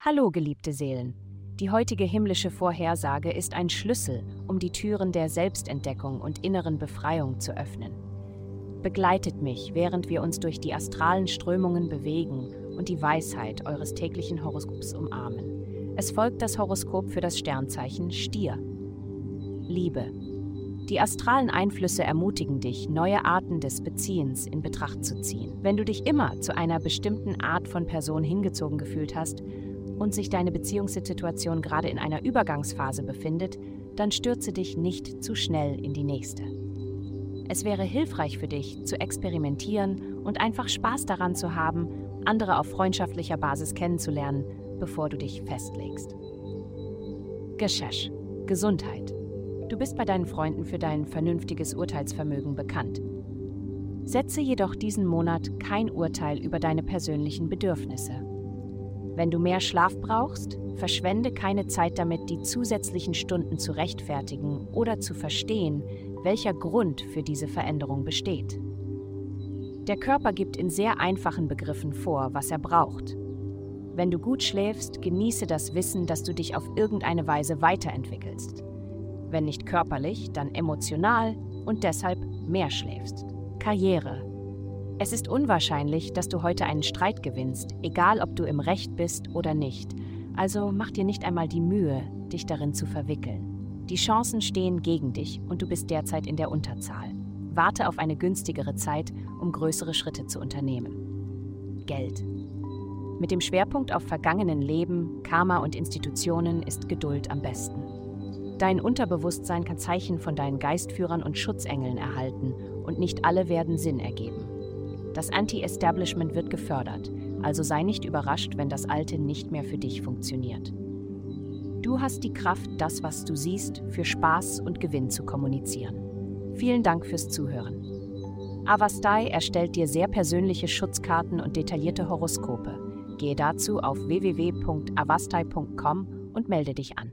Hallo, geliebte Seelen. Die heutige himmlische Vorhersage ist ein Schlüssel, um die Türen der Selbstentdeckung und inneren Befreiung zu öffnen. Begleitet mich, während wir uns durch die astralen Strömungen bewegen und die Weisheit eures täglichen Horoskops umarmen. Es folgt das Horoskop für das Sternzeichen Stier. Liebe. Die astralen Einflüsse ermutigen dich, neue Arten des Beziehens in Betracht zu ziehen. Wenn du dich immer zu einer bestimmten Art von Person hingezogen gefühlt hast und sich deine Beziehungssituation gerade in einer Übergangsphase befindet, dann stürze dich nicht zu schnell in die nächste. Es wäre hilfreich für dich, zu experimentieren und einfach Spaß daran zu haben, andere auf freundschaftlicher Basis kennenzulernen, bevor du dich festlegst. Geschesch, Gesundheit. Du bist bei deinen Freunden für dein vernünftiges Urteilsvermögen bekannt. Setze jedoch diesen Monat kein Urteil über deine persönlichen Bedürfnisse. Wenn du mehr Schlaf brauchst, verschwende keine Zeit damit, die zusätzlichen Stunden zu rechtfertigen oder zu verstehen, welcher Grund für diese Veränderung besteht. Der Körper gibt in sehr einfachen Begriffen vor, was er braucht. Wenn du gut schläfst, genieße das Wissen, dass du dich auf irgendeine Weise weiterentwickelst. Wenn nicht körperlich, dann emotional und deshalb mehr schläfst. Karriere. Es ist unwahrscheinlich, dass du heute einen Streit gewinnst, egal ob du im Recht bist oder nicht. Also mach dir nicht einmal die Mühe, dich darin zu verwickeln. Die Chancen stehen gegen dich und du bist derzeit in der Unterzahl. Warte auf eine günstigere Zeit, um größere Schritte zu unternehmen. Geld. Mit dem Schwerpunkt auf vergangenen Leben, Karma und Institutionen ist Geduld am besten. Dein Unterbewusstsein kann Zeichen von deinen Geistführern und Schutzengeln erhalten und nicht alle werden Sinn ergeben. Das Anti-Establishment wird gefördert, also sei nicht überrascht, wenn das Alte nicht mehr für dich funktioniert. Du hast die Kraft, das, was du siehst, für Spaß und Gewinn zu kommunizieren. Vielen Dank fürs Zuhören. Avastai erstellt dir sehr persönliche Schutzkarten und detaillierte Horoskope. Gehe dazu auf www.avastai.com und melde dich an.